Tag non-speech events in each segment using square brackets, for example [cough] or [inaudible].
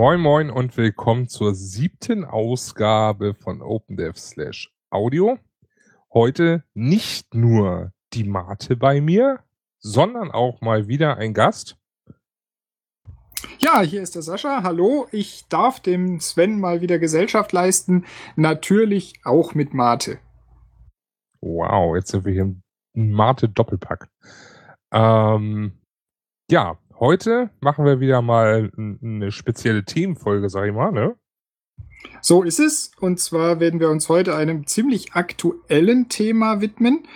Moin Moin und willkommen zur siebten Ausgabe von OpenDev slash Audio. Heute nicht nur die Mate bei mir, sondern auch mal wieder ein Gast. Ja, hier ist der Sascha. Hallo, ich darf dem Sven mal wieder Gesellschaft leisten. Natürlich auch mit Mate. Wow, jetzt sind wir hier im Mate-Doppelpack. Ähm, ja, Heute machen wir wieder mal eine spezielle Themenfolge, sag ich mal, ne? So ist es. Und zwar werden wir uns heute einem ziemlich aktuellen Thema widmen.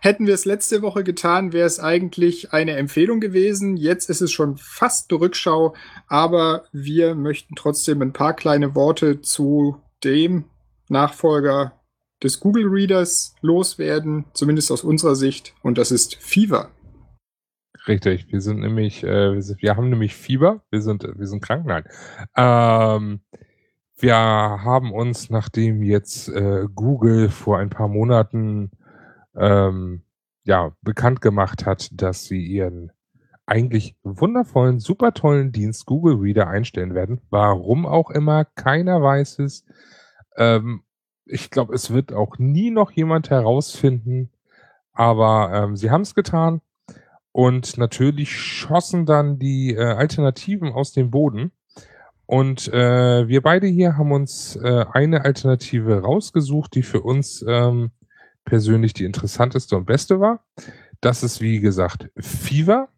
Hätten wir es letzte Woche getan, wäre es eigentlich eine Empfehlung gewesen. Jetzt ist es schon fast eine Rückschau, aber wir möchten trotzdem ein paar kleine Worte zu dem Nachfolger des Google Readers loswerden, zumindest aus unserer Sicht. Und das ist Fever. Richtig, wir sind nämlich, äh, wir, sind, wir haben nämlich Fieber, wir sind, wir sind krank, nein. Ähm, wir haben uns, nachdem jetzt äh, Google vor ein paar Monaten ähm, ja bekannt gemacht hat, dass sie ihren eigentlich wundervollen, super tollen Dienst Google Reader einstellen werden. Warum auch immer, keiner weiß es. Ähm, ich glaube, es wird auch nie noch jemand herausfinden. Aber ähm, sie haben es getan. Und natürlich schossen dann die äh, Alternativen aus dem Boden. Und äh, wir beide hier haben uns äh, eine Alternative rausgesucht, die für uns ähm, persönlich die interessanteste und beste war. Das ist, wie gesagt, Fever.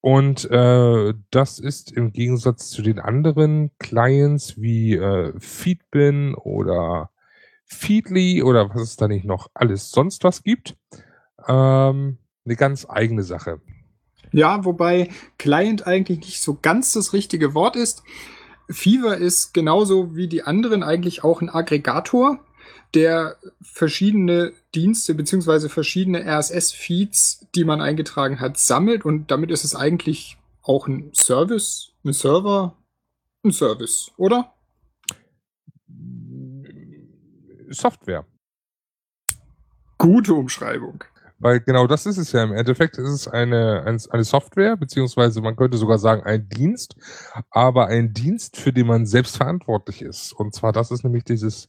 Und äh, das ist im Gegensatz zu den anderen Clients wie äh, Feedbin oder Feedly oder was es da nicht noch alles sonst was gibt, ähm, eine ganz eigene Sache. Ja, wobei Client eigentlich nicht so ganz das richtige Wort ist. Fever ist genauso wie die anderen eigentlich auch ein Aggregator, der verschiedene Dienste beziehungsweise verschiedene RSS-Feeds, die man eingetragen hat, sammelt und damit ist es eigentlich auch ein Service, ein Server, ein Service, oder? Software. Gute Umschreibung. Weil genau das ist es ja. Im Endeffekt ist es eine, eine Software, beziehungsweise man könnte sogar sagen ein Dienst, aber ein Dienst, für den man selbst verantwortlich ist. Und zwar das ist nämlich dieses,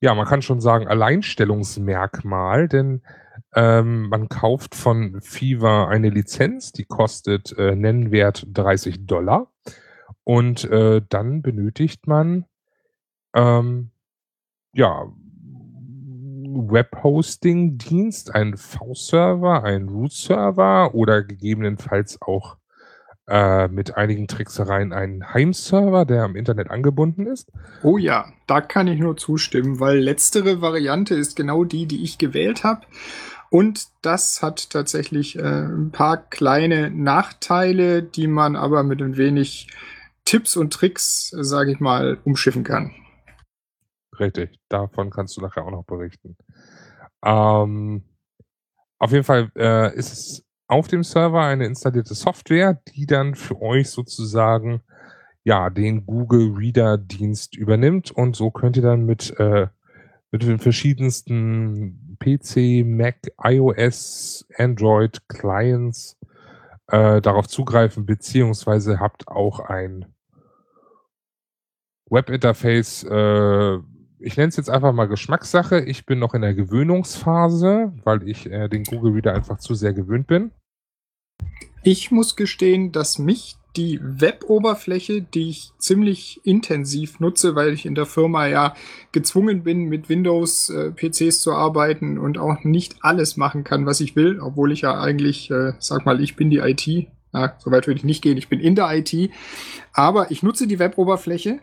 ja, man kann schon sagen, Alleinstellungsmerkmal, denn ähm, man kauft von Fever eine Lizenz, die kostet äh, nennenwert 30 Dollar. Und äh, dann benötigt man ähm, ja Webhosting-Dienst, ein V-Server, ein Root-Server oder gegebenenfalls auch äh, mit einigen Tricksereien einen Heimserver, der am Internet angebunden ist. Oh ja, da kann ich nur zustimmen, weil letztere Variante ist genau die, die ich gewählt habe. Und das hat tatsächlich äh, ein paar kleine Nachteile, die man aber mit ein wenig Tipps und Tricks, sage ich mal, umschiffen kann. Richtig, davon kannst du nachher auch noch berichten. Ähm, auf jeden Fall äh, ist es auf dem Server eine installierte Software, die dann für euch sozusagen ja den Google Reader Dienst übernimmt und so könnt ihr dann mit äh, mit den verschiedensten PC, Mac, iOS, Android Clients äh, darauf zugreifen beziehungsweise habt auch ein Webinterface äh, ich nenne es jetzt einfach mal Geschmackssache. Ich bin noch in der Gewöhnungsphase, weil ich äh, den Google Reader einfach zu sehr gewöhnt bin. Ich muss gestehen, dass mich die Web-Oberfläche, die ich ziemlich intensiv nutze, weil ich in der Firma ja gezwungen bin, mit Windows-PCs äh, zu arbeiten und auch nicht alles machen kann, was ich will, obwohl ich ja eigentlich, äh, sag mal, ich bin die IT. Ja, so weit würde ich nicht gehen, ich bin in der IT. Aber ich nutze die Web-Oberfläche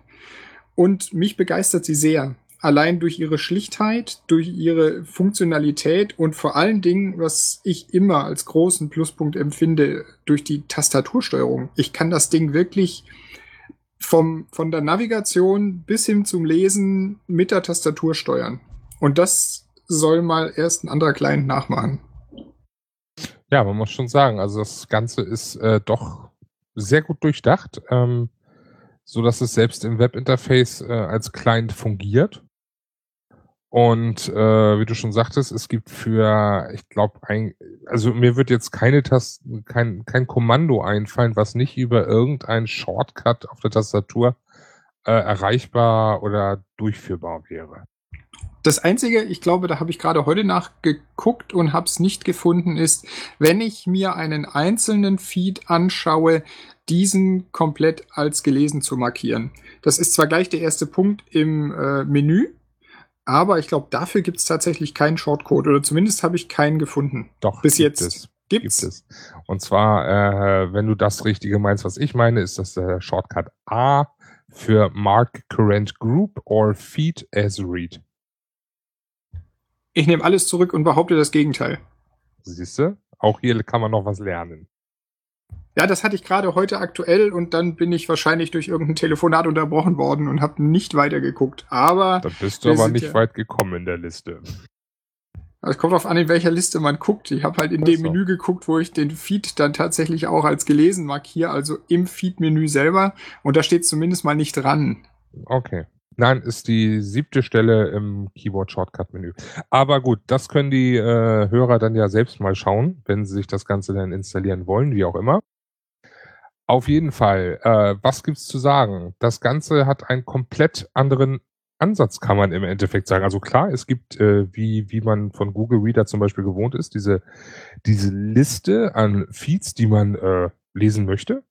und mich begeistert sie sehr allein durch ihre Schlichtheit, durch ihre Funktionalität und vor allen Dingen, was ich immer als großen Pluspunkt empfinde, durch die Tastatursteuerung. Ich kann das Ding wirklich vom, von der Navigation bis hin zum Lesen mit der Tastatur steuern. Und das soll mal erst ein anderer Client nachmachen. Ja, man muss schon sagen, also das Ganze ist äh, doch sehr gut durchdacht. Ähm, so dass es selbst im Webinterface äh, als Client fungiert. Und äh, wie du schon sagtest, es gibt für, ich glaube, also mir wird jetzt keine Tasten, kein, kein Kommando einfallen, was nicht über irgendeinen Shortcut auf der Tastatur äh, erreichbar oder durchführbar wäre. Das Einzige, ich glaube, da habe ich gerade heute nachgeguckt und habe es nicht gefunden, ist, wenn ich mir einen einzelnen Feed anschaue, diesen komplett als gelesen zu markieren. Das ist zwar gleich der erste Punkt im äh, Menü, aber ich glaube, dafür gibt es tatsächlich keinen Shortcode oder zumindest habe ich keinen gefunden. Doch, bis jetzt. Es. Gibt's? Gibt es. Und zwar, äh, wenn du das Richtige meinst, was ich meine, ist das der Shortcut A für Mark Current Group or Feed as Read. Ich nehme alles zurück und behaupte das Gegenteil. Siehst du? Auch hier kann man noch was lernen. Ja, das hatte ich gerade heute aktuell und dann bin ich wahrscheinlich durch irgendein Telefonat unterbrochen worden und habe nicht weitergeguckt. Aber. Da bist du aber nicht ja weit gekommen in der Liste. Es kommt darauf an, in welcher Liste man guckt. Ich habe halt in dem Menü geguckt, wo ich den Feed dann tatsächlich auch als gelesen markiere, also im Feed-Menü selber. Und da steht zumindest mal nicht dran. Okay. Nein, ist die siebte Stelle im Keyboard-Shortcut-Menü. Aber gut, das können die äh, Hörer dann ja selbst mal schauen, wenn sie sich das Ganze dann installieren wollen, wie auch immer. Auf jeden Fall. Äh, was gibt's zu sagen? Das Ganze hat einen komplett anderen Ansatz, kann man im Endeffekt sagen. Also klar, es gibt, äh, wie, wie man von Google Reader zum Beispiel gewohnt ist, diese, diese Liste an Feeds, die man äh, lesen möchte.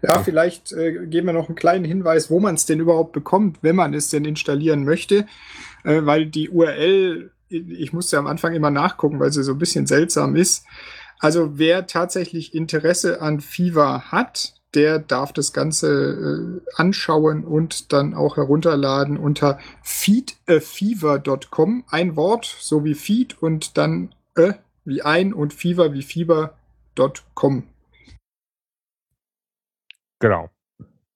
Ja, vielleicht äh, geben wir noch einen kleinen Hinweis, wo man es denn überhaupt bekommt, wenn man es denn installieren möchte, äh, weil die URL, ich musste am Anfang immer nachgucken, weil sie so ein bisschen seltsam ist. Also wer tatsächlich Interesse an Fever hat, der darf das Ganze äh, anschauen und dann auch herunterladen unter feedafever.com. Ein Wort, so wie Feed und dann äh, wie ein und Fever wie Fieber.com. Genau.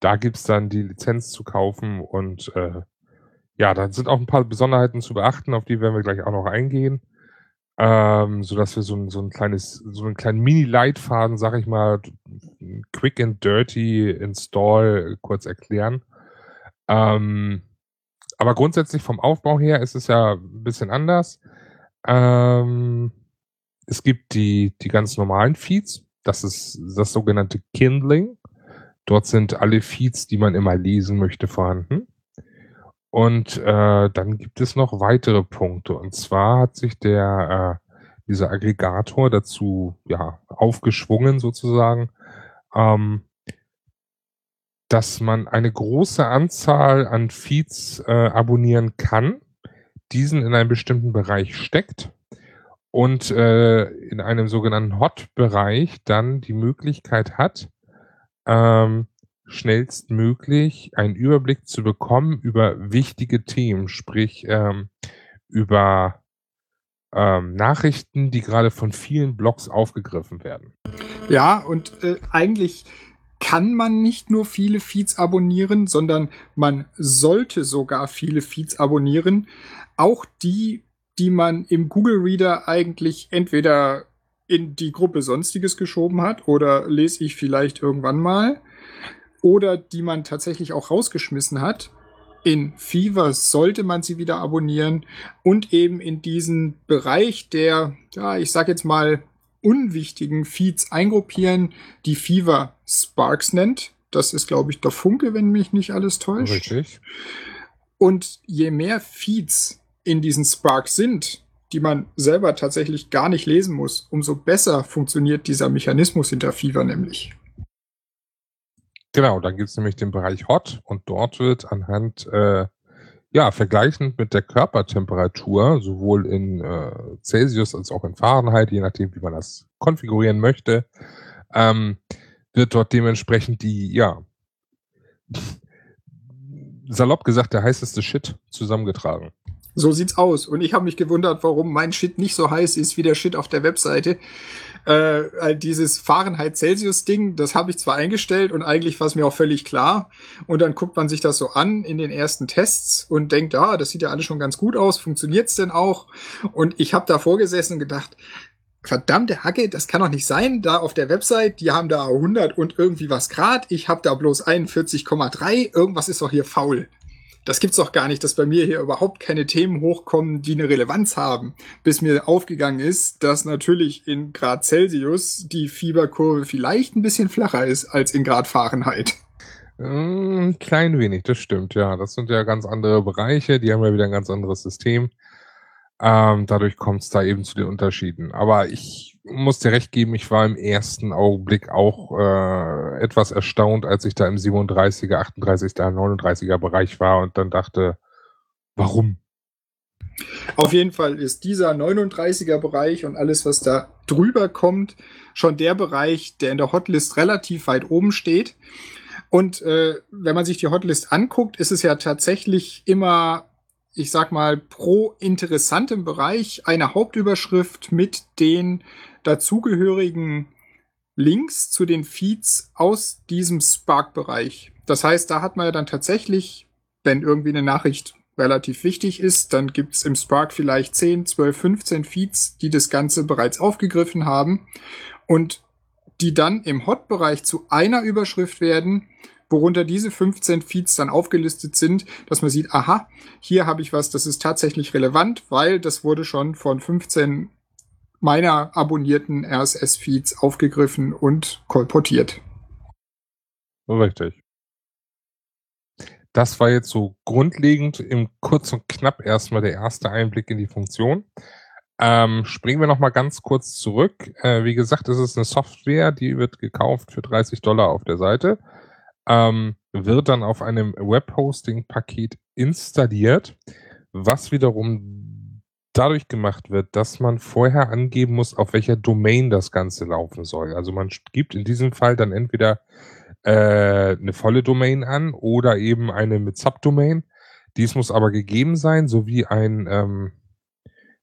Da gibt es dann die Lizenz zu kaufen und äh, ja, da sind auch ein paar Besonderheiten zu beachten, auf die werden wir gleich auch noch eingehen ähm, so dass wir so ein, so ein kleines, so einen kleinen Mini-Leitfaden, sag ich mal, quick and dirty install kurz erklären. Ähm, aber grundsätzlich vom Aufbau her ist es ja ein bisschen anders. Ähm, es gibt die, die ganz normalen Feeds. Das ist das sogenannte Kindling. Dort sind alle Feeds, die man immer lesen möchte, vorhanden. Und äh, dann gibt es noch weitere Punkte. Und zwar hat sich der äh, dieser Aggregator dazu ja aufgeschwungen sozusagen, ähm, dass man eine große Anzahl an Feeds äh, abonnieren kann, diesen in einen bestimmten Bereich steckt und äh, in einem sogenannten Hot-Bereich dann die Möglichkeit hat, ähm, schnellstmöglich einen Überblick zu bekommen über wichtige Themen, sprich ähm, über ähm, Nachrichten, die gerade von vielen Blogs aufgegriffen werden. Ja, und äh, eigentlich kann man nicht nur viele Feeds abonnieren, sondern man sollte sogar viele Feeds abonnieren. Auch die, die man im Google Reader eigentlich entweder in die Gruppe Sonstiges geschoben hat oder lese ich vielleicht irgendwann mal oder die man tatsächlich auch rausgeschmissen hat. In Fever sollte man sie wieder abonnieren und eben in diesen Bereich der, ja, ich sag jetzt mal, unwichtigen Feeds eingruppieren, die Fever Sparks nennt. Das ist, glaube ich, der Funke, wenn mich nicht alles täuscht. Richtig. Und je mehr Feeds in diesen Sparks sind, die man selber tatsächlich gar nicht lesen muss, umso besser funktioniert dieser Mechanismus hinter Fever nämlich. Genau, dann gibt es nämlich den Bereich Hot und dort wird anhand, äh, ja, vergleichend mit der Körpertemperatur, sowohl in äh, Celsius als auch in Fahrenheit, je nachdem, wie man das konfigurieren möchte, ähm, wird dort dementsprechend die, ja, [laughs] salopp gesagt, der heißeste Shit zusammengetragen. So sieht's aus. Und ich habe mich gewundert, warum mein Shit nicht so heiß ist wie der Shit auf der Webseite. Äh, dieses Fahrenheit-Celsius-Ding, das habe ich zwar eingestellt und eigentlich war es mir auch völlig klar. Und dann guckt man sich das so an in den ersten Tests und denkt, ah, das sieht ja alles schon ganz gut aus. Funktioniert's denn auch? Und ich habe da vorgesessen und gedacht, verdammte Hacke, das kann doch nicht sein. Da auf der Website, die haben da 100 und irgendwie was Grad. Ich habe da bloß 41,3. Irgendwas ist doch hier faul. Das gibt's doch gar nicht, dass bei mir hier überhaupt keine Themen hochkommen, die eine Relevanz haben. Bis mir aufgegangen ist, dass natürlich in Grad Celsius die Fieberkurve vielleicht ein bisschen flacher ist als in Grad Fahrenheit. Ein mm, klein wenig, das stimmt, ja. Das sind ja ganz andere Bereiche, die haben ja wieder ein ganz anderes System. Ähm, dadurch kommt es da eben zu den Unterschieden. Aber ich muss dir recht geben, ich war im ersten Augenblick auch äh, etwas erstaunt, als ich da im 37er, 38er, 39er Bereich war und dann dachte, warum? Auf jeden Fall ist dieser 39er Bereich und alles, was da drüber kommt, schon der Bereich, der in der Hotlist relativ weit oben steht. Und äh, wenn man sich die Hotlist anguckt, ist es ja tatsächlich immer, ich sag mal, pro interessantem Bereich eine Hauptüberschrift mit den dazugehörigen Links zu den Feeds aus diesem Spark-Bereich. Das heißt, da hat man ja dann tatsächlich, wenn irgendwie eine Nachricht relativ wichtig ist, dann gibt's im Spark vielleicht 10, 12, 15 Feeds, die das Ganze bereits aufgegriffen haben. Und die dann im Hot-Bereich zu einer Überschrift werden, worunter diese 15 Feeds dann aufgelistet sind, dass man sieht, aha, hier habe ich was, das ist tatsächlich relevant, weil das wurde schon von 15 meiner abonnierten RSS-Feeds aufgegriffen und kolportiert. Richtig. Das war jetzt so grundlegend im kurz und knapp erstmal der erste Einblick in die Funktion. Ähm, springen wir noch mal ganz kurz zurück. Äh, wie gesagt, es ist eine Software, die wird gekauft für 30 Dollar auf der Seite, ähm, wird dann auf einem Webhosting-Paket installiert, was wiederum dadurch gemacht wird, dass man vorher angeben muss, auf welcher Domain das Ganze laufen soll. Also man gibt in diesem Fall dann entweder äh, eine volle Domain an oder eben eine mit Subdomain. Dies muss aber gegeben sein, sowie ein ähm,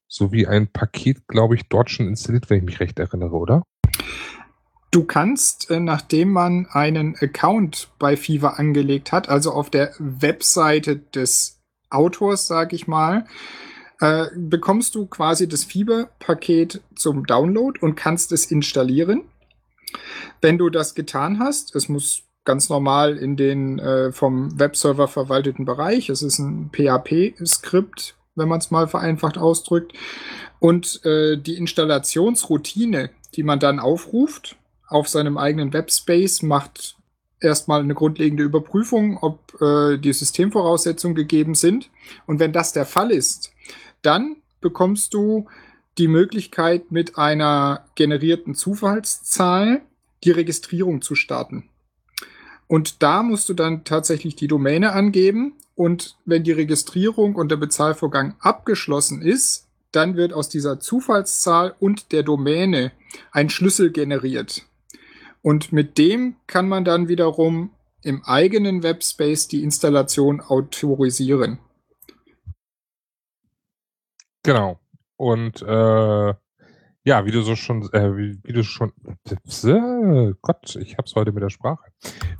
sowie ein Paket, glaube ich, dort schon installiert, wenn ich mich recht erinnere, oder? Du kannst, äh, nachdem man einen Account bei Fever angelegt hat, also auf der Webseite des Autors, sag ich mal, äh, bekommst du quasi das Fever-Paket zum Download und kannst es installieren. Wenn du das getan hast, es muss ganz normal in den äh, vom Webserver verwalteten Bereich, es ist ein PHP-Skript, wenn man es mal vereinfacht ausdrückt. Und äh, die Installationsroutine, die man dann aufruft auf seinem eigenen Webspace, macht erstmal eine grundlegende Überprüfung, ob äh, die Systemvoraussetzungen gegeben sind. Und wenn das der Fall ist, dann bekommst du die Möglichkeit, mit einer generierten Zufallszahl die Registrierung zu starten. Und da musst du dann tatsächlich die Domäne angeben und wenn die Registrierung und der Bezahlvorgang abgeschlossen ist, dann wird aus dieser Zufallszahl und der Domäne ein Schlüssel generiert. Und mit dem kann man dann wiederum im eigenen Webspace die Installation autorisieren. Genau. Und äh, ja, wie du so schon, äh, wie, wie, du schon, äh, Gott, ich hab's heute mit der Sprache.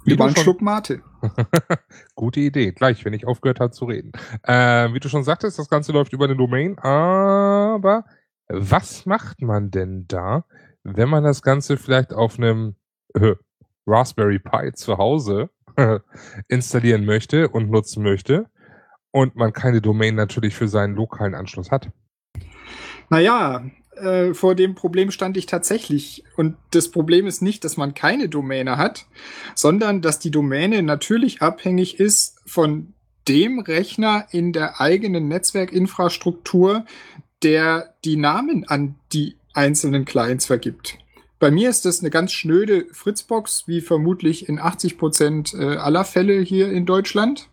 Wie Über einen Schluck Mate. [laughs] Gute Idee, gleich, wenn ich aufgehört habe zu reden. Äh, wie du schon sagtest, das Ganze läuft über eine Domain, aber was macht man denn da, wenn man das Ganze vielleicht auf einem äh, Raspberry Pi zu Hause [laughs] installieren möchte und nutzen möchte und man keine Domain natürlich für seinen lokalen Anschluss hat? Naja, äh, vor dem Problem stand ich tatsächlich. Und das Problem ist nicht, dass man keine Domäne hat, sondern dass die Domäne natürlich abhängig ist von dem Rechner in der eigenen Netzwerkinfrastruktur, der die Namen an die einzelnen Clients vergibt. Bei mir ist das eine ganz schnöde Fritzbox, wie vermutlich in 80 Prozent äh, aller Fälle hier in Deutschland.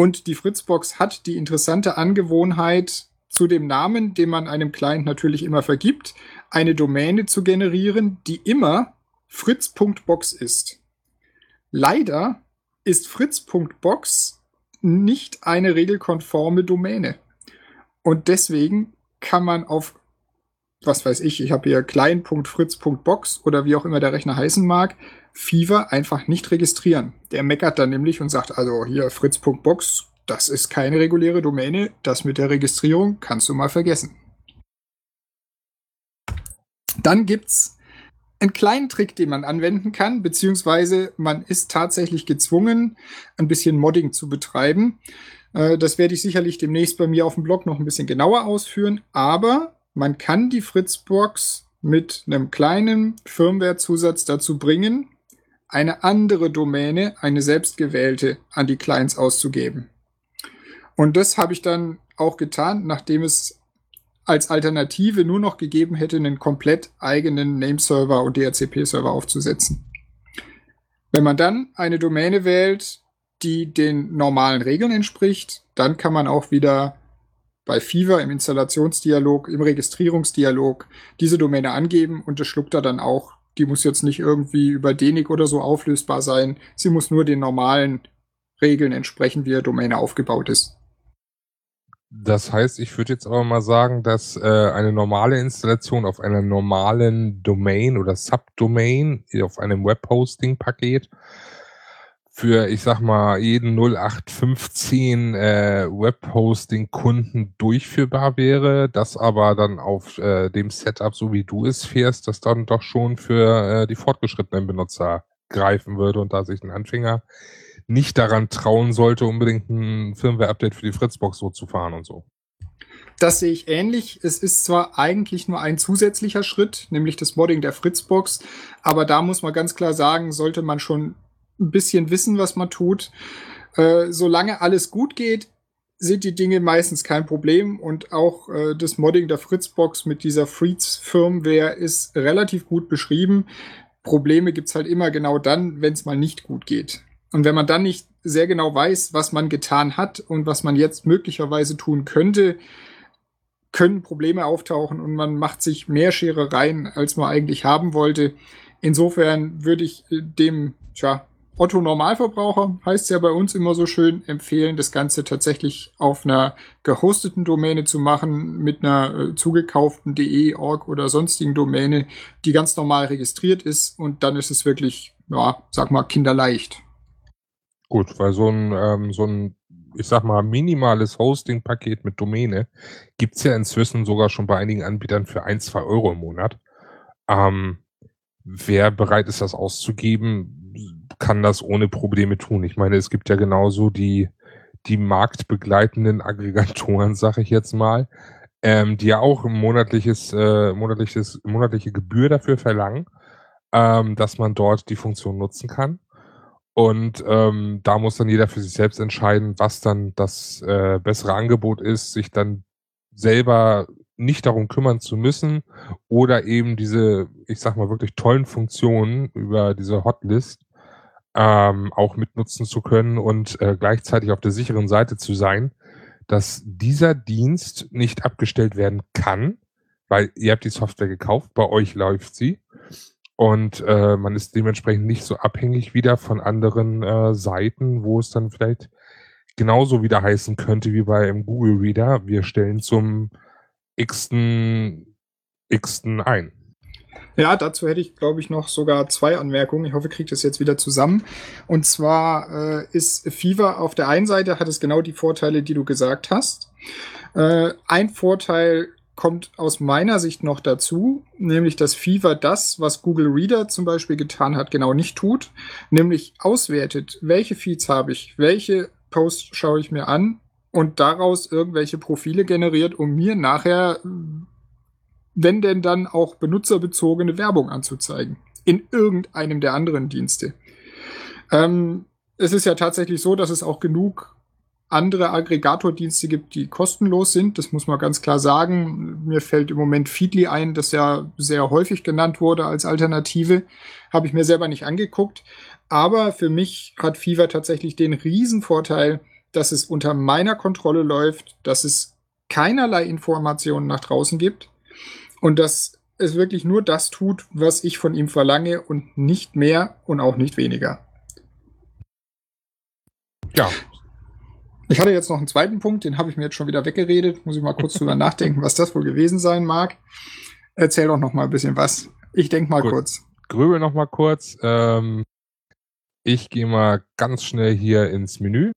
Und die Fritzbox hat die interessante Angewohnheit, zu dem Namen, den man einem Client natürlich immer vergibt, eine Domäne zu generieren, die immer fritz.box ist. Leider ist fritz.box nicht eine regelkonforme Domäne. Und deswegen kann man auf, was weiß ich, ich habe hier klein.fritz.box oder wie auch immer der Rechner heißen mag, Fever einfach nicht registrieren. Der meckert dann nämlich und sagt, also hier fritz.box das ist keine reguläre Domäne. Das mit der Registrierung kannst du mal vergessen. Dann gibt's einen kleinen Trick, den man anwenden kann, beziehungsweise man ist tatsächlich gezwungen, ein bisschen Modding zu betreiben. Äh, das werde ich sicherlich demnächst bei mir auf dem Blog noch ein bisschen genauer ausführen, aber man kann die Fritzbox mit einem kleinen Firmwarezusatz dazu bringen, eine andere Domäne, eine selbstgewählte, an die Clients auszugeben. Und das habe ich dann auch getan, nachdem es als Alternative nur noch gegeben hätte, einen komplett eigenen Nameserver und DHCP-Server aufzusetzen. Wenn man dann eine Domäne wählt, die den normalen Regeln entspricht, dann kann man auch wieder bei Fever im Installationsdialog, im Registrierungsdialog diese Domäne angeben und das schluckt er dann auch. Die muss jetzt nicht irgendwie über DENIC oder so auflösbar sein. Sie muss nur den normalen Regeln entsprechen, wie die Domäne aufgebaut ist. Das heißt, ich würde jetzt aber mal sagen, dass äh, eine normale Installation auf einer normalen Domain oder Subdomain auf einem Webhosting-Paket für, ich sag mal, jeden 0815 äh, Webhosting-Kunden durchführbar wäre, das aber dann auf äh, dem Setup, so wie du es fährst, das dann doch schon für äh, die fortgeschrittenen Benutzer greifen würde und da sich ein Anfänger nicht daran trauen sollte, unbedingt ein Firmware-Update für die Fritzbox so zu fahren und so. Das sehe ich ähnlich. Es ist zwar eigentlich nur ein zusätzlicher Schritt, nämlich das Modding der Fritzbox, aber da muss man ganz klar sagen, sollte man schon ein bisschen wissen, was man tut. Äh, solange alles gut geht, sind die Dinge meistens kein Problem und auch äh, das Modding der Fritzbox mit dieser Freeze-Firmware ist relativ gut beschrieben. Probleme gibt's halt immer genau dann, wenn es mal nicht gut geht. Und wenn man dann nicht sehr genau weiß, was man getan hat und was man jetzt möglicherweise tun könnte, können Probleme auftauchen und man macht sich mehr Scherereien, als man eigentlich haben wollte. Insofern würde ich äh, dem, tja, Otto Normalverbraucher heißt ja bei uns immer so schön, empfehlen, das Ganze tatsächlich auf einer gehosteten Domäne zu machen, mit einer äh, zugekauften DE, Org oder sonstigen Domäne, die ganz normal registriert ist und dann ist es wirklich, ja, sag mal, kinderleicht. Gut, weil so ein, ähm, so ein, ich sag mal, minimales Hosting-Paket mit Domäne gibt's ja inzwischen sogar schon bei einigen Anbietern für ein, zwei Euro im Monat. Ähm, wer bereit ist, das auszugeben, kann das ohne Probleme tun. Ich meine, es gibt ja genauso die, die marktbegleitenden Aggregatoren, [laughs] sag ich jetzt mal, ähm, die ja auch monatliches, äh, monatliches, monatliche Gebühr dafür verlangen, ähm, dass man dort die Funktion nutzen kann. Und ähm, da muss dann jeder für sich selbst entscheiden, was dann das äh, bessere Angebot ist, sich dann selber nicht darum kümmern zu müssen oder eben diese, ich sag mal, wirklich tollen Funktionen über diese Hotlist ähm, auch mitnutzen zu können und äh, gleichzeitig auf der sicheren Seite zu sein, dass dieser Dienst nicht abgestellt werden kann, weil ihr habt die Software gekauft, bei euch läuft sie und äh, man ist dementsprechend nicht so abhängig wieder von anderen äh, Seiten, wo es dann vielleicht genauso wieder heißen könnte wie bei im Google Reader, wir stellen zum x-ten x-ten ein. Ja, dazu hätte ich, glaube ich, noch sogar zwei Anmerkungen. Ich hoffe, ich kriege das jetzt wieder zusammen. Und zwar äh, ist Fever auf der einen Seite hat es genau die Vorteile, die du gesagt hast. Äh, ein Vorteil kommt aus meiner Sicht noch dazu, nämlich dass Fever das, was Google Reader zum Beispiel getan hat, genau nicht tut, nämlich auswertet, welche Feeds habe ich, welche Posts schaue ich mir an und daraus irgendwelche Profile generiert, um mir nachher wenn denn dann auch benutzerbezogene Werbung anzuzeigen. In irgendeinem der anderen Dienste. Ähm, es ist ja tatsächlich so, dass es auch genug andere Aggregatordienste gibt, die kostenlos sind. Das muss man ganz klar sagen. Mir fällt im Moment Feedly ein, das ja sehr häufig genannt wurde als Alternative. Habe ich mir selber nicht angeguckt. Aber für mich hat Fever tatsächlich den Riesenvorteil, dass es unter meiner Kontrolle läuft, dass es keinerlei Informationen nach draußen gibt, und dass es wirklich nur das tut, was ich von ihm verlange und nicht mehr und auch nicht weniger. Ja. Ich hatte jetzt noch einen zweiten Punkt, den habe ich mir jetzt schon wieder weggeredet. Muss ich mal kurz drüber [laughs] nachdenken, was das wohl gewesen sein mag. Erzähl doch noch mal ein bisschen was. Ich denke mal Gut. kurz. Grübel noch mal kurz. Ähm, ich gehe mal ganz schnell hier ins Menü.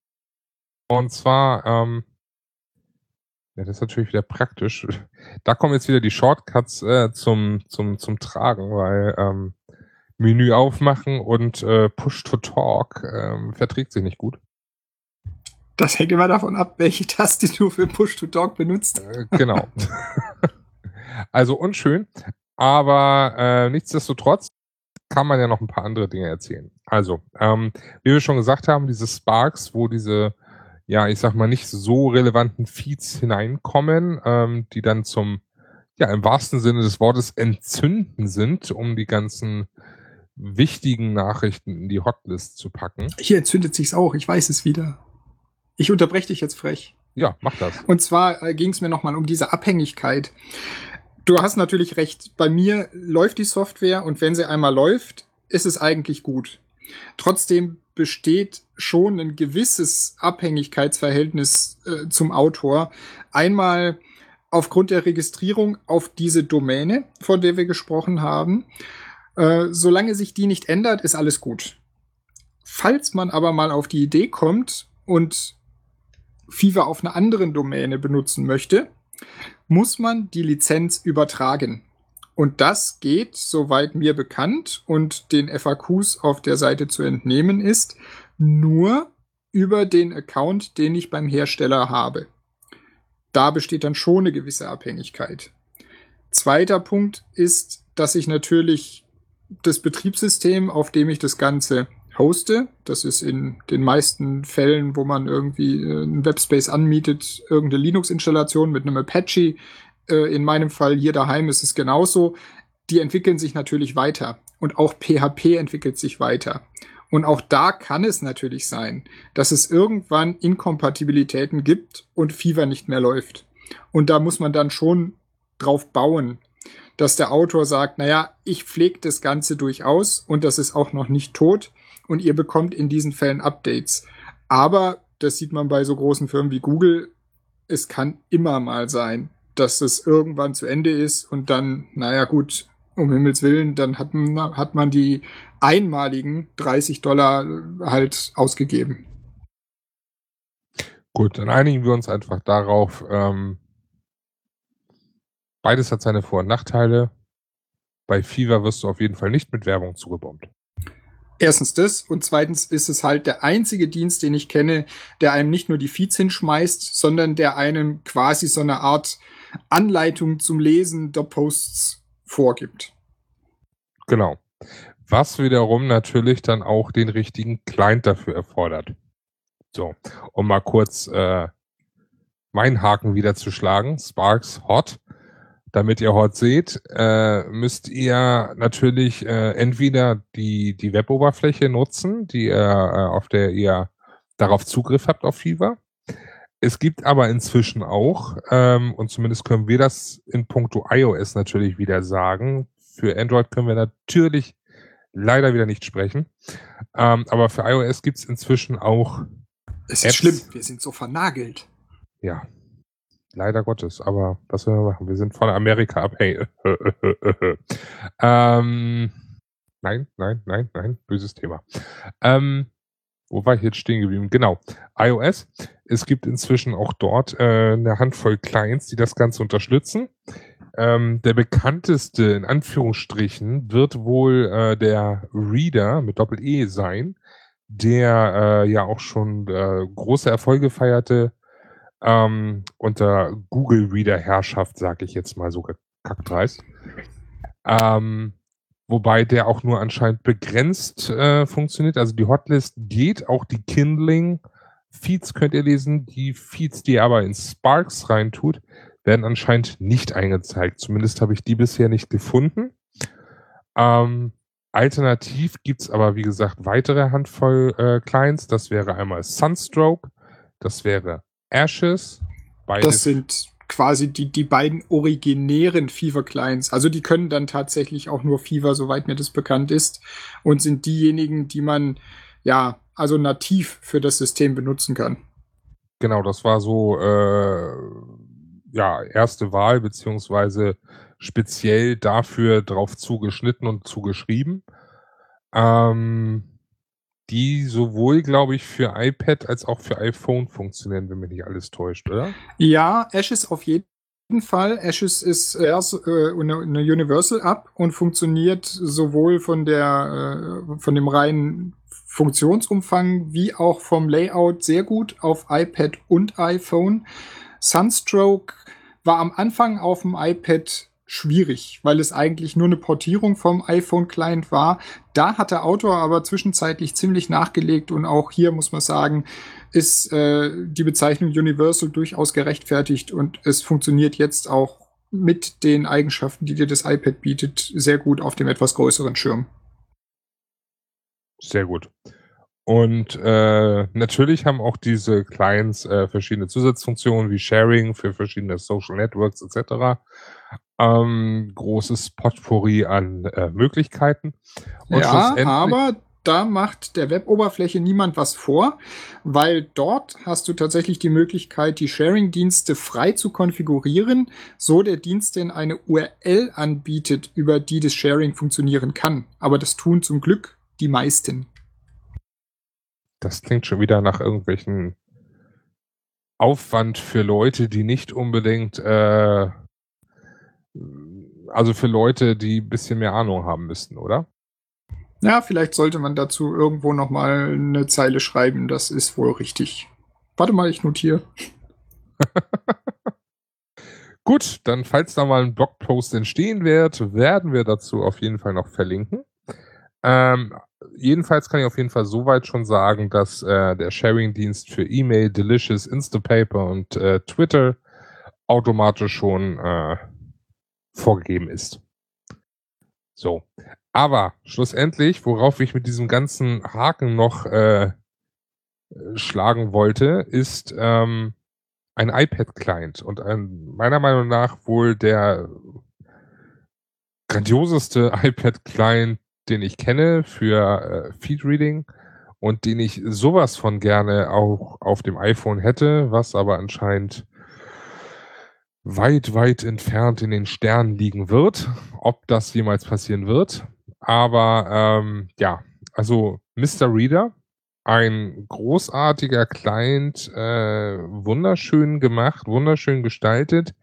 Und zwar ähm, Ja, das ist natürlich wieder praktisch. Da kommen jetzt wieder die Shortcuts äh, zum, zum, zum Tragen, weil ähm, Menü aufmachen und äh, Push to Talk ähm, verträgt sich nicht gut. Das hängt immer davon ab, welche Taste du für Push to Talk benutzt. Äh, genau. [laughs] also unschön, aber äh, nichtsdestotrotz kann man ja noch ein paar andere Dinge erzählen. Also, ähm, wie wir schon gesagt haben, diese Sparks, wo diese ja, ich sag mal, nicht so relevanten Feeds hineinkommen, ähm, die dann zum, ja, im wahrsten Sinne des Wortes entzünden sind, um die ganzen wichtigen Nachrichten in die Hotlist zu packen. Hier entzündet sich's auch, ich weiß es wieder. Ich unterbreche dich jetzt frech. Ja, mach das. Und zwar äh, ging es mir nochmal um diese Abhängigkeit. Du hast natürlich recht. Bei mir läuft die Software und wenn sie einmal läuft, ist es eigentlich gut. Trotzdem besteht schon ein gewisses Abhängigkeitsverhältnis äh, zum Autor. Einmal aufgrund der Registrierung auf diese Domäne, von der wir gesprochen haben. Äh, solange sich die nicht ändert, ist alles gut. Falls man aber mal auf die Idee kommt und Fever auf einer anderen Domäne benutzen möchte, muss man die Lizenz übertragen. Und das geht, soweit mir bekannt und den FAQs auf der Seite zu entnehmen ist, nur über den Account, den ich beim Hersteller habe. Da besteht dann schon eine gewisse Abhängigkeit. Zweiter Punkt ist, dass ich natürlich das Betriebssystem, auf dem ich das Ganze hoste, das ist in den meisten Fällen, wo man irgendwie äh, einen Webspace anmietet, irgendeine Linux-Installation mit einem Apache äh, in meinem Fall hier daheim ist es genauso. Die entwickeln sich natürlich weiter. Und auch PHP entwickelt sich weiter. Und auch da kann es natürlich sein, dass es irgendwann Inkompatibilitäten gibt und Fever nicht mehr läuft. Und da muss man dann schon drauf bauen, dass der Autor sagt, naja, ich pflege das Ganze durchaus und das ist auch noch nicht tot und ihr bekommt in diesen Fällen Updates. Aber, das sieht man bei so großen Firmen wie Google, es kann immer mal sein, dass es irgendwann zu Ende ist und dann, naja gut, um Himmels Willen, dann hat man, hat man die einmaligen 30 Dollar halt ausgegeben. Gut, dann einigen wir uns einfach darauf. Ähm, beides hat seine Vor- und Nachteile. Bei Fever wirst du auf jeden Fall nicht mit Werbung zugebombt. Erstens das und zweitens ist es halt der einzige Dienst, den ich kenne, der einem nicht nur die Feeds hinschmeißt, sondern der einem quasi so eine Art Anleitung zum Lesen der Posts vorgibt. Genau. Was wiederum natürlich dann auch den richtigen Client dafür erfordert. So, um mal kurz äh, meinen Haken wieder zu schlagen, Sparks Hot. Damit ihr Hot seht, äh, müsst ihr natürlich äh, entweder die, die Weboberfläche nutzen, die äh, auf der ihr darauf Zugriff habt auf Fever, es gibt aber inzwischen auch, ähm, und zumindest können wir das in puncto iOS natürlich wieder sagen, für Android können wir natürlich leider wieder nicht sprechen, ähm, aber für iOS gibt es inzwischen auch. Es ist Apps. schlimm, wir sind so vernagelt. Ja, leider Gottes, aber was sollen wir machen? Wir sind von Amerika abhängig. [laughs] ähm, nein, nein, nein, nein, böses Thema. Ähm, wo war ich jetzt stehen geblieben? Genau, iOS. Es gibt inzwischen auch dort äh, eine Handvoll Clients, die das Ganze unterstützen. Ähm, der bekannteste in Anführungsstrichen wird wohl äh, der Reader mit Doppel-E sein, der äh, ja auch schon äh, große Erfolge feierte ähm, unter Google Reader Herrschaft, sage ich jetzt mal so kackdreist. Ähm, wobei der auch nur anscheinend begrenzt äh, funktioniert. Also die Hotlist geht, auch die Kindling Feeds könnt ihr lesen. Die Feeds, die ihr aber in Sparks reintut, werden anscheinend nicht eingezeigt. Zumindest habe ich die bisher nicht gefunden. Ähm, alternativ gibt's aber, wie gesagt, weitere Handvoll äh, Clients. Das wäre einmal Sunstroke, das wäre Ashes. Das sind quasi die, die beiden originären Fever-Clients. Also die können dann tatsächlich auch nur Fever, soweit mir das bekannt ist, und sind diejenigen, die man ja also nativ für das System benutzen kann. Genau, das war so äh, ja erste Wahl beziehungsweise speziell dafür drauf zugeschnitten und zugeschrieben. Ähm, die sowohl, glaube ich, für iPad als auch für iPhone funktionieren, wenn mich nicht alles täuscht, oder? Ja, Ashes auf jeden Fall. Ashes ist erst äh, eine, eine Universal App und funktioniert sowohl von der äh, von dem reinen Funktionsumfang wie auch vom Layout sehr gut auf iPad und iPhone. Sunstroke war am Anfang auf dem iPad schwierig, weil es eigentlich nur eine Portierung vom iPhone-Client war. Da hat der Autor aber zwischenzeitlich ziemlich nachgelegt und auch hier muss man sagen, ist äh, die Bezeichnung Universal durchaus gerechtfertigt und es funktioniert jetzt auch mit den Eigenschaften, die dir das iPad bietet, sehr gut auf dem etwas größeren Schirm. Sehr gut. Und äh, natürlich haben auch diese Clients äh, verschiedene Zusatzfunktionen wie Sharing für verschiedene Social Networks etc. Ähm, großes Potpourri an äh, Möglichkeiten. Und ja, aber da macht der Web-Oberfläche niemand was vor, weil dort hast du tatsächlich die Möglichkeit, die Sharing-Dienste frei zu konfigurieren, so der Dienst denn eine URL anbietet, über die das Sharing funktionieren kann. Aber das tun zum Glück die meisten. Das klingt schon wieder nach irgendwelchen Aufwand für Leute, die nicht unbedingt, äh, also für Leute, die ein bisschen mehr Ahnung haben müssten, oder? Ja, vielleicht sollte man dazu irgendwo nochmal eine Zeile schreiben. Das ist wohl richtig. Warte mal, ich notiere. [laughs] Gut, dann falls da mal ein Blogpost entstehen wird, werden wir dazu auf jeden Fall noch verlinken. Ähm, jedenfalls kann ich auf jeden Fall soweit schon sagen, dass äh, der Sharing-Dienst für E-Mail, Delicious, Instapaper und äh, Twitter automatisch schon äh, vorgegeben ist. So. Aber schlussendlich, worauf ich mit diesem ganzen Haken noch äh, schlagen wollte, ist ähm, ein iPad-Client und ein, meiner Meinung nach wohl der grandioseste [laughs] iPad-Client, den ich kenne für äh, Feed-Reading und den ich sowas von gerne auch auf dem iPhone hätte, was aber anscheinend weit, weit entfernt in den Sternen liegen wird. Ob das jemals passieren wird. Aber ähm, ja, also Mr. Reader, ein großartiger Client, äh, wunderschön gemacht, wunderschön gestaltet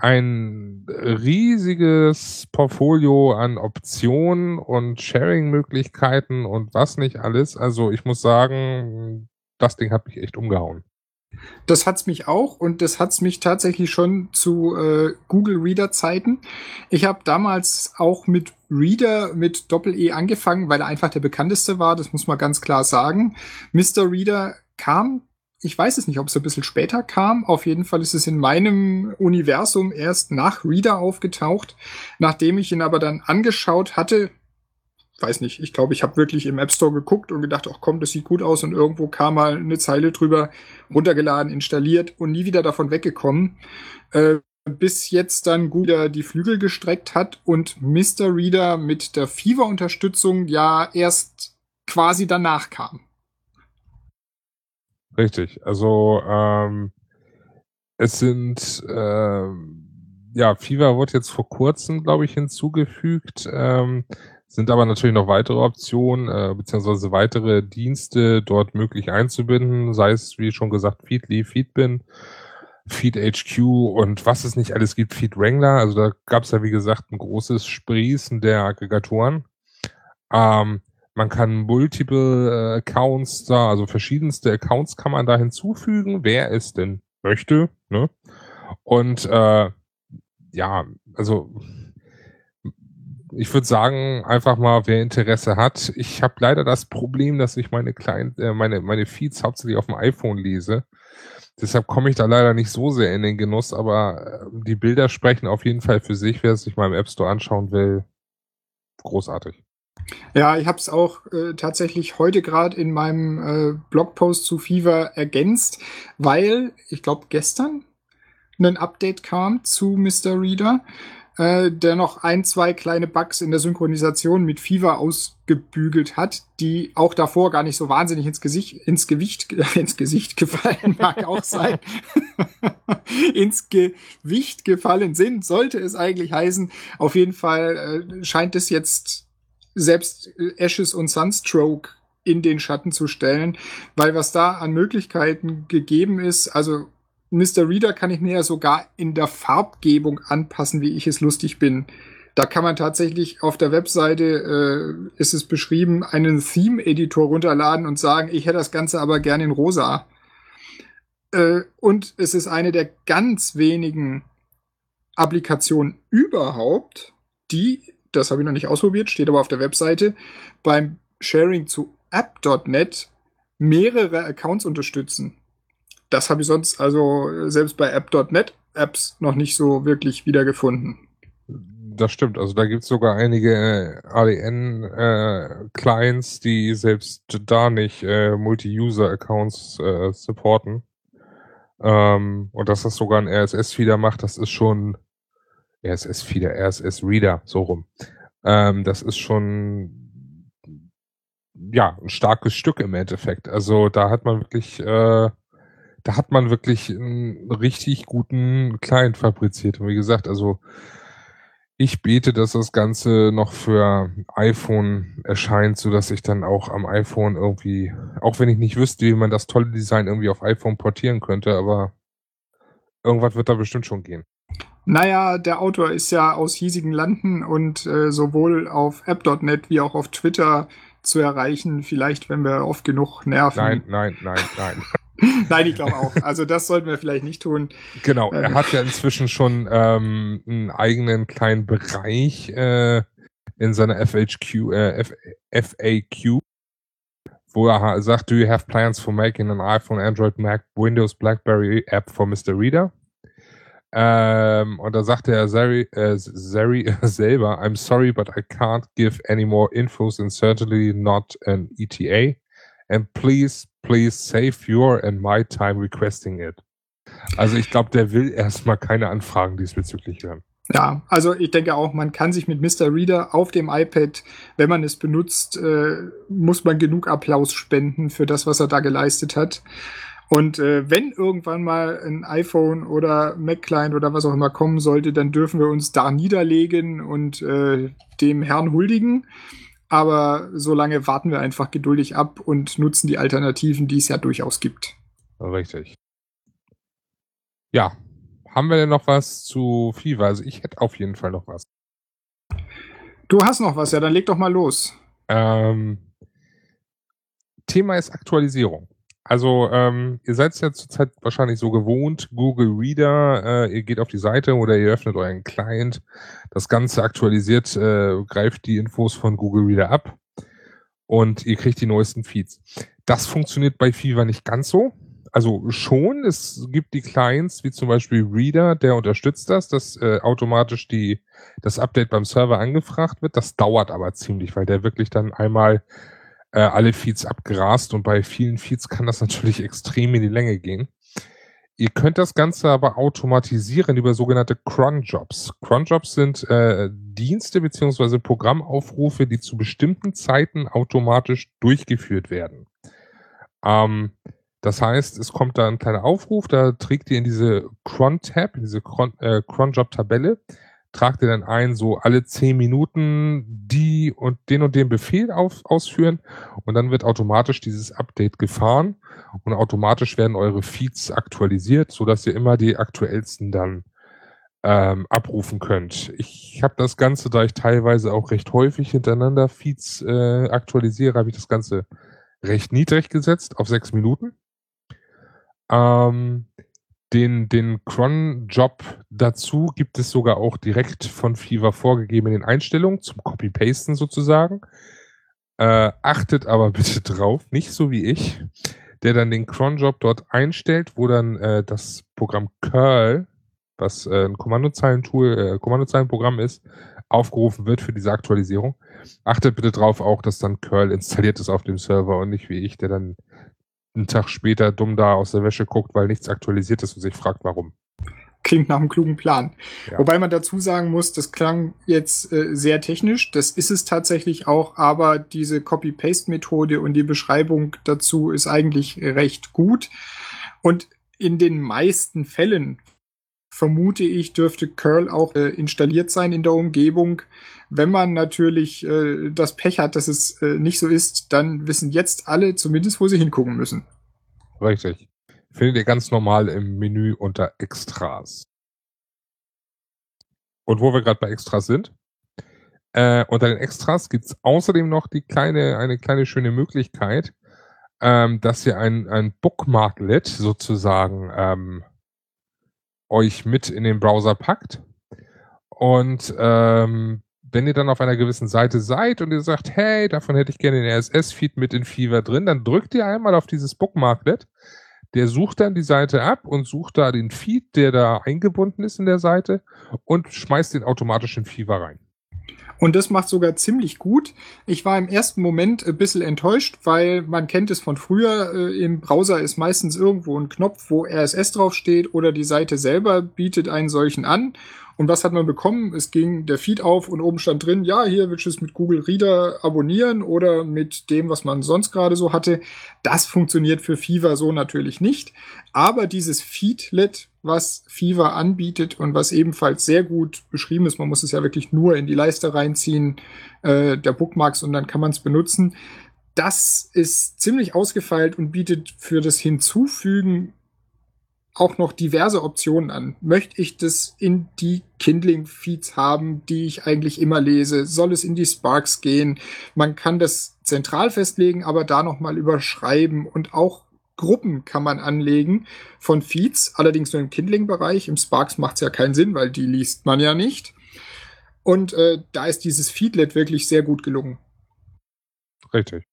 ein riesiges Portfolio an Optionen und Sharing-Möglichkeiten und was nicht alles. Also ich muss sagen, das Ding hat mich echt umgehauen. Das hat's mich auch und das hat's mich tatsächlich schon zu äh, Google Reader Zeiten. Ich habe damals auch mit Reader mit Doppel E angefangen, weil er einfach der bekannteste war. Das muss man ganz klar sagen. Mr. Reader kam ich weiß es nicht, ob es ein bisschen später kam. Auf jeden Fall ist es in meinem Universum erst nach Reader aufgetaucht. Nachdem ich ihn aber dann angeschaut hatte, weiß nicht, ich glaube, ich habe wirklich im App Store geguckt und gedacht, ach komm, das sieht gut aus und irgendwo kam mal eine Zeile drüber, runtergeladen, installiert und nie wieder davon weggekommen. Äh, bis jetzt dann Google die Flügel gestreckt hat und Mr. Reader mit der Fever-Unterstützung ja erst quasi danach kam. Richtig. Also ähm, es sind ähm, ja, Fever wurde jetzt vor kurzem, glaube ich, hinzugefügt. Ähm, sind aber natürlich noch weitere Optionen, äh, beziehungsweise weitere Dienste dort möglich einzubinden, sei es, wie schon gesagt, Feedly, Feedbin, FeedHQ und was es nicht alles gibt, FeedWrangler. Also da gab es ja, wie gesagt, ein großes Sprießen der Aggregatoren. Ähm, man kann multiple äh, Accounts da, also verschiedenste Accounts kann man da hinzufügen, wer es denn möchte. Ne? Und äh, ja, also ich würde sagen, einfach mal, wer Interesse hat. Ich habe leider das Problem, dass ich meine kleinen, äh, meine, meine Feeds hauptsächlich auf dem iPhone lese. Deshalb komme ich da leider nicht so sehr in den Genuss, aber äh, die Bilder sprechen auf jeden Fall für sich, wer es sich mal im App Store anschauen will. Großartig. Ja, ich habe es auch äh, tatsächlich heute gerade in meinem äh, Blogpost zu Fever ergänzt, weil ich glaube gestern ein Update kam zu Mr. Reader, äh, der noch ein, zwei kleine Bugs in der Synchronisation mit Fever ausgebügelt hat, die auch davor gar nicht so wahnsinnig ins Gesicht, ins Gewicht, [laughs] ins Gesicht gefallen mag auch sein, [laughs] ins Gewicht gefallen sind, sollte es eigentlich heißen. Auf jeden Fall äh, scheint es jetzt selbst äh, Ashes und Sunstroke in den Schatten zu stellen, weil was da an Möglichkeiten gegeben ist, also Mr. Reader kann ich mir ja sogar in der Farbgebung anpassen, wie ich es lustig bin. Da kann man tatsächlich auf der Webseite, äh, ist es beschrieben, einen Theme-Editor runterladen und sagen, ich hätte das Ganze aber gerne in rosa. Äh, und es ist eine der ganz wenigen Applikationen überhaupt, die, das habe ich noch nicht ausprobiert, steht aber auf der Webseite, beim Sharing zu app.net mehrere Accounts unterstützen. Das habe ich sonst also selbst bei app.net Apps noch nicht so wirklich wiedergefunden. Das stimmt. Also da gibt es sogar einige äh, ADN-Clients, äh, die selbst da nicht äh, Multi-User-Accounts äh, supporten. Ähm, und dass das sogar ein RSS-Feeder macht, das ist schon RSS-Feeder, RSS-Reader, so rum. Ähm, das ist schon ja ein starkes Stück im Endeffekt. Also da hat man wirklich äh, da hat man wirklich einen richtig guten Client fabriziert. Und wie gesagt, also ich bete, dass das Ganze noch für iPhone erscheint, so dass ich dann auch am iPhone irgendwie, auch wenn ich nicht wüsste, wie man das tolle Design irgendwie auf iPhone portieren könnte, aber irgendwas wird da bestimmt schon gehen. Naja, der Autor ist ja aus hiesigen Landen und äh, sowohl auf app.net wie auch auf Twitter zu erreichen, vielleicht wenn wir oft genug nerven. Nein, nein, nein, nein. [laughs] Nein, ich glaube auch. Also das sollten wir vielleicht nicht tun. Genau, er ähm. hat ja inzwischen schon ähm, einen eigenen kleinen Bereich äh, in seiner FHQ, äh, FAQ, wo er sagt, do you have plans for making an iPhone, Android, Mac, Windows, BlackBerry App for Mr. Reader? Ähm, und da sagte er Zeri, äh, Zeri [laughs] selber, I'm sorry, but I can't give any more infos and certainly not an ETA. And please please save your and my time requesting it. Also ich glaube, der will erstmal keine Anfragen diesbezüglich hören. Ja, also ich denke auch, man kann sich mit Mr. Reader auf dem iPad, wenn man es benutzt, äh, muss man genug Applaus spenden für das, was er da geleistet hat. Und äh, wenn irgendwann mal ein iPhone oder Mac-Client oder was auch immer kommen sollte, dann dürfen wir uns da niederlegen und äh, dem Herrn huldigen. Aber solange warten wir einfach geduldig ab und nutzen die Alternativen, die es ja durchaus gibt. Richtig. Ja. Haben wir denn noch was zu FIFA? Also ich hätte auf jeden Fall noch was. Du hast noch was, ja, dann leg doch mal los. Ähm, Thema ist Aktualisierung. Also ähm, ihr seid es ja zurzeit wahrscheinlich so gewohnt, Google Reader, äh, ihr geht auf die Seite oder ihr öffnet euren Client, das Ganze aktualisiert, äh, greift die Infos von Google Reader ab und ihr kriegt die neuesten Feeds. Das funktioniert bei Fever nicht ganz so. Also schon, es gibt die Clients, wie zum Beispiel Reader, der unterstützt das, dass äh, automatisch die, das Update beim Server angefragt wird. Das dauert aber ziemlich, weil der wirklich dann einmal äh, alle Feeds abgrast und bei vielen Feeds kann das [laughs] natürlich extrem in die Länge gehen. Ihr könnt das Ganze aber automatisieren über sogenannte Cronjobs. Cronjobs sind äh, Dienste beziehungsweise Programmaufrufe, die zu bestimmten Zeiten automatisch durchgeführt werden. Ähm, das heißt, es kommt da ein kleiner Aufruf, da trägt ihr in diese Cron-Tab, in diese Cron-Job-Tabelle, äh, tragt ihr dann ein, so alle zehn Minuten die und den und den Befehl auf, ausführen und dann wird automatisch dieses Update gefahren und automatisch werden eure Feeds aktualisiert, so dass ihr immer die aktuellsten dann ähm, abrufen könnt. Ich habe das Ganze, da ich teilweise auch recht häufig hintereinander Feeds äh, aktualisiere, habe ich das Ganze recht niedrig gesetzt auf sechs Minuten. Ähm, den, den Cron-Job dazu gibt es sogar auch direkt von Fever vorgegeben in den Einstellungen zum Copy-Pasten sozusagen. Äh, achtet aber [laughs] bitte drauf, nicht so wie ich, der dann den Cron-Job dort einstellt, wo dann äh, das Programm Curl, was äh, ein Kommandozeilentool, äh, Kommandozeilenprogramm ist, aufgerufen wird für diese Aktualisierung. Achtet bitte drauf auch, dass dann Curl installiert ist auf dem Server und nicht wie ich, der dann einen Tag später dumm da aus der Wäsche guckt, weil nichts aktualisiert ist und sich fragt, warum. Klingt nach einem klugen Plan. Ja. Wobei man dazu sagen muss, das klang jetzt äh, sehr technisch. Das ist es tatsächlich auch, aber diese Copy-Paste-Methode und die Beschreibung dazu ist eigentlich recht gut. Und in den meisten Fällen vermute ich, dürfte Curl auch äh, installiert sein in der Umgebung. Wenn man natürlich äh, das Pech hat, dass es äh, nicht so ist, dann wissen jetzt alle zumindest, wo sie hingucken müssen. Richtig. Findet ihr ganz normal im Menü unter Extras. Und wo wir gerade bei Extras sind, äh, unter den Extras gibt's außerdem noch die kleine, eine kleine schöne Möglichkeit, ähm, dass ihr ein, ein Bookmarklet sozusagen ähm, euch mit in den Browser packt. Und ähm, wenn ihr dann auf einer gewissen Seite seid und ihr sagt, hey, davon hätte ich gerne den RSS-Feed mit in Fever drin, dann drückt ihr einmal auf dieses Bookmarklet. Der sucht dann die Seite ab und sucht da den Feed, der da eingebunden ist in der Seite und schmeißt den automatisch in Fever rein. Und das macht sogar ziemlich gut. Ich war im ersten Moment ein bisschen enttäuscht, weil man kennt es von früher. Äh, Im Browser ist meistens irgendwo ein Knopf, wo RSS draufsteht oder die Seite selber bietet einen solchen an. Und was hat man bekommen? Es ging der Feed auf und oben stand drin, ja, hier willst du es mit Google Reader abonnieren oder mit dem, was man sonst gerade so hatte. Das funktioniert für Fever so natürlich nicht. Aber dieses Feedlet, was Fever anbietet und was ebenfalls sehr gut beschrieben ist, man muss es ja wirklich nur in die Leiste reinziehen, äh, der Bookmarks und dann kann man es benutzen. Das ist ziemlich ausgefeilt und bietet für das Hinzufügen auch noch diverse Optionen an. Möchte ich das in die Kindling-Feeds haben, die ich eigentlich immer lese? Soll es in die Sparks gehen? Man kann das zentral festlegen, aber da nochmal überschreiben und auch Gruppen kann man anlegen von Feeds, allerdings nur im Kindling-Bereich. Im Sparks macht es ja keinen Sinn, weil die liest man ja nicht. Und äh, da ist dieses Feedlet wirklich sehr gut gelungen. Richtig.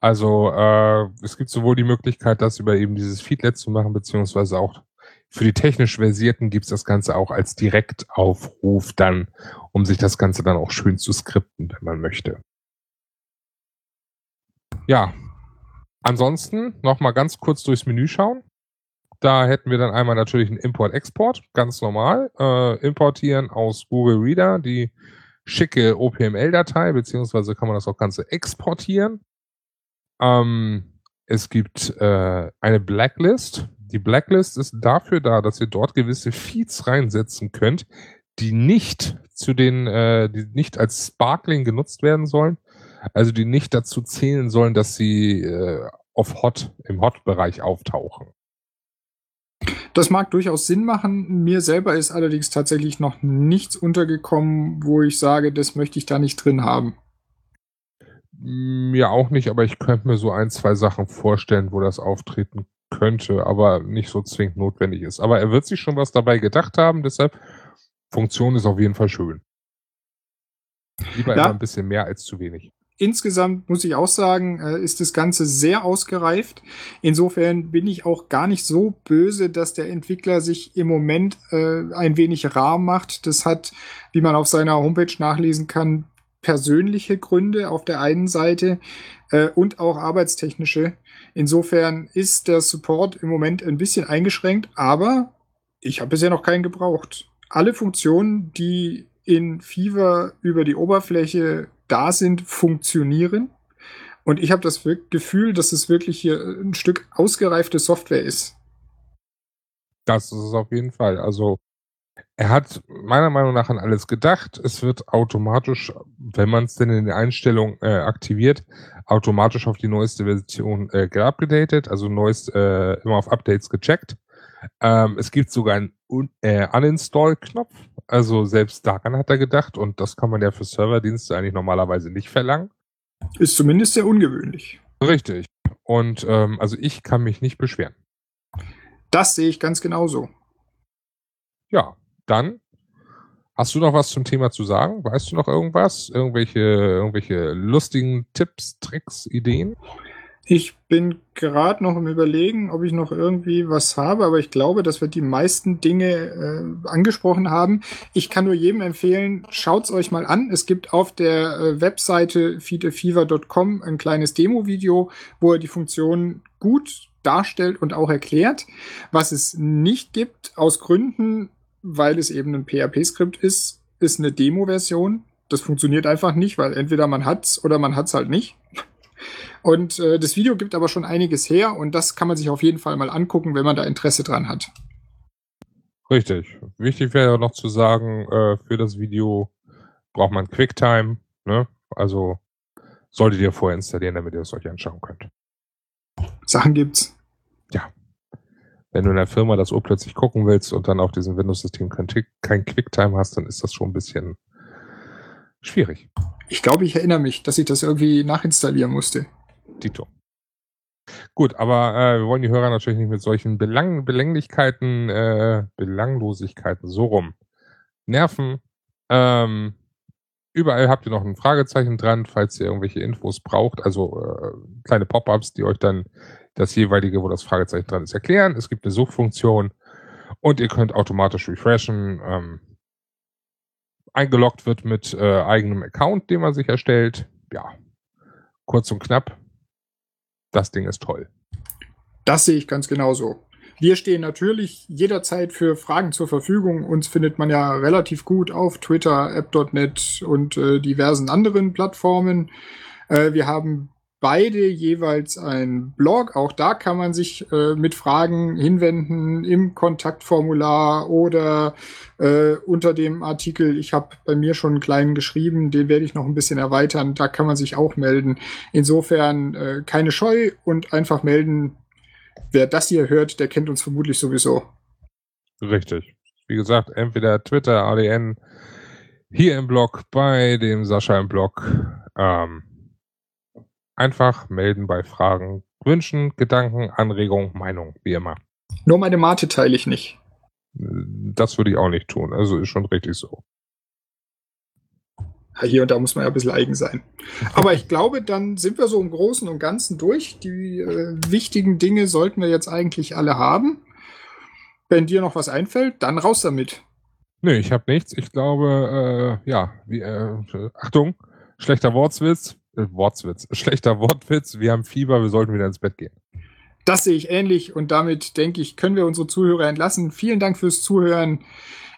Also äh, es gibt sowohl die Möglichkeit, das über eben dieses Feedlet zu machen, beziehungsweise auch für die technisch Versierten gibt es das Ganze auch als Direktaufruf dann, um sich das Ganze dann auch schön zu skripten, wenn man möchte. Ja, ansonsten noch mal ganz kurz durchs Menü schauen. Da hätten wir dann einmal natürlich einen Import-Export, ganz normal. Äh, importieren aus Google Reader die schicke OPML-Datei, beziehungsweise kann man das auch Ganze exportieren. Ähm, es gibt äh, eine Blacklist. Die Blacklist ist dafür da, dass ihr dort gewisse Feeds reinsetzen könnt, die nicht zu den, äh, die nicht als Sparkling genutzt werden sollen, also die nicht dazu zählen sollen, dass sie äh, auf Hot im Hot-Bereich auftauchen. Das mag durchaus Sinn machen. Mir selber ist allerdings tatsächlich noch nichts untergekommen, wo ich sage, das möchte ich da nicht drin haben. Mir auch nicht, aber ich könnte mir so ein, zwei Sachen vorstellen, wo das auftreten könnte, aber nicht so zwingend notwendig ist. Aber er wird sich schon was dabei gedacht haben, deshalb Funktion ist auf jeden Fall schön. Lieber ja. immer ein bisschen mehr als zu wenig. Insgesamt muss ich auch sagen, äh, ist das Ganze sehr ausgereift. Insofern bin ich auch gar nicht so böse, dass der Entwickler sich im Moment äh, ein wenig rar macht. Das hat, wie man auf seiner Homepage nachlesen kann, persönliche Gründe auf der einen Seite äh, und auch arbeitstechnische. Insofern ist der Support im Moment ein bisschen eingeschränkt, aber ich habe bisher noch keinen gebraucht. Alle Funktionen, die in Fever über die Oberfläche da sind, funktionieren. Und ich habe das Gefühl, dass es wirklich hier ein Stück ausgereifte Software ist. Das ist es auf jeden Fall. Also er hat meiner Meinung nach an alles gedacht. Es wird automatisch, wenn man es denn in der Einstellung äh, aktiviert, automatisch auf die neueste Version äh, geupdatet, also neuest äh, immer auf Updates gecheckt. Ähm, es gibt sogar einen Un äh, Uninstall-Knopf, also selbst daran hat er gedacht und das kann man ja für Serverdienste eigentlich normalerweise nicht verlangen. Ist zumindest sehr ungewöhnlich. Richtig. Und ähm, also ich kann mich nicht beschweren. Das sehe ich ganz genauso. Ja, dann hast du noch was zum Thema zu sagen? Weißt du noch irgendwas? Irgendwelche, irgendwelche lustigen Tipps, Tricks, Ideen? Ich bin gerade noch im Überlegen, ob ich noch irgendwie was habe, aber ich glaube, dass wir die meisten Dinge äh, angesprochen haben. Ich kann nur jedem empfehlen, schaut's euch mal an. Es gibt auf der äh, Webseite feedfever.com ein kleines Demo-Video, wo er die Funktion gut darstellt und auch erklärt. Was es nicht gibt, aus Gründen, weil es eben ein PHP-Skript ist, ist eine Demo-Version. Das funktioniert einfach nicht, weil entweder man hat's oder man hat's halt nicht. Und äh, das Video gibt aber schon einiges her und das kann man sich auf jeden Fall mal angucken, wenn man da Interesse dran hat. Richtig. Wichtig wäre noch zu sagen, äh, für das Video braucht man QuickTime. Ne? Also solltet ihr vorher installieren, damit ihr es euch anschauen könnt. Sachen gibt's. Wenn du in der Firma das urplötzlich gucken willst und dann auf diesem Windows-System kein, kein QuickTime hast, dann ist das schon ein bisschen schwierig. Ich glaube, ich erinnere mich, dass ich das irgendwie nachinstallieren musste. Dito. Gut, aber äh, wir wollen die Hörer natürlich nicht mit solchen Belang Belänglichkeiten, äh, Belanglosigkeiten so rum nerven. Ähm, überall habt ihr noch ein Fragezeichen dran, falls ihr irgendwelche Infos braucht. Also äh, kleine Pop-ups, die euch dann das jeweilige, wo das Fragezeichen dran ist, erklären. Es gibt eine Suchfunktion und ihr könnt automatisch refreshen. Ähm, eingeloggt wird mit äh, eigenem Account, den man sich erstellt. Ja, kurz und knapp das Ding ist toll. Das sehe ich ganz genauso. Wir stehen natürlich jederzeit für Fragen zur Verfügung. Uns findet man ja relativ gut auf Twitter, app.net und äh, diversen anderen Plattformen. Äh, wir haben beide jeweils ein Blog. Auch da kann man sich äh, mit Fragen hinwenden im Kontaktformular oder äh, unter dem Artikel. Ich habe bei mir schon einen kleinen geschrieben, den werde ich noch ein bisschen erweitern. Da kann man sich auch melden. Insofern äh, keine Scheu und einfach melden. Wer das hier hört, der kennt uns vermutlich sowieso. Richtig. Wie gesagt, entweder Twitter, ADN, hier im Blog, bei dem Sascha im Blog. Ähm, Einfach melden bei Fragen, Wünschen, Gedanken, Anregungen, Meinung, wie immer. Nur meine Mate teile ich nicht. Das würde ich auch nicht tun. Also ist schon richtig so. Hier und da muss man ja ein bisschen eigen sein. Aber ich glaube, dann sind wir so im Großen und Ganzen durch. Die äh, wichtigen Dinge sollten wir jetzt eigentlich alle haben. Wenn dir noch was einfällt, dann raus damit. Nö, ich habe nichts. Ich glaube, äh, ja, wie, äh, Achtung, schlechter Wortwitz. Äh, Wortwitz, [laughs] schlechter Wortwitz, wir haben Fieber, wir sollten wieder ins Bett gehen. Das sehe ich ähnlich und damit denke ich, können wir unsere Zuhörer entlassen. Vielen Dank fürs Zuhören.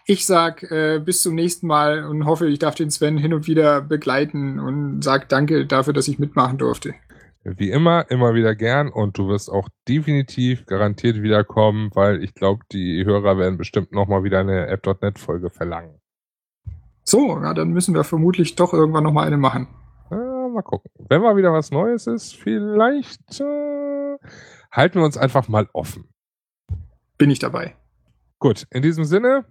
Ich sag äh, bis zum nächsten Mal und hoffe, ich darf den Sven hin und wieder begleiten und sag danke dafür, dass ich mitmachen durfte. Wie immer, immer wieder gern und du wirst auch definitiv garantiert wiederkommen, weil ich glaube, die Hörer werden bestimmt nochmal wieder eine App.net Folge verlangen. So, ja, dann müssen wir vermutlich doch irgendwann nochmal eine machen mal gucken. Wenn mal wieder was Neues ist, vielleicht äh, halten wir uns einfach mal offen. Bin ich dabei. Gut, in diesem Sinne,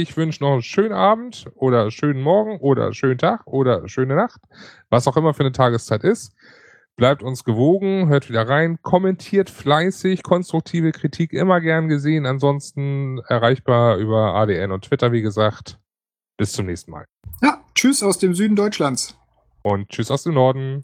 ich wünsche noch einen schönen Abend oder schönen Morgen oder schönen Tag oder schöne Nacht, was auch immer für eine Tageszeit ist. Bleibt uns gewogen, hört wieder rein, kommentiert fleißig, konstruktive Kritik immer gern gesehen. Ansonsten erreichbar über ADN und Twitter, wie gesagt. Bis zum nächsten Mal. Ja, tschüss aus dem Süden Deutschlands. Und tschüss aus dem Norden.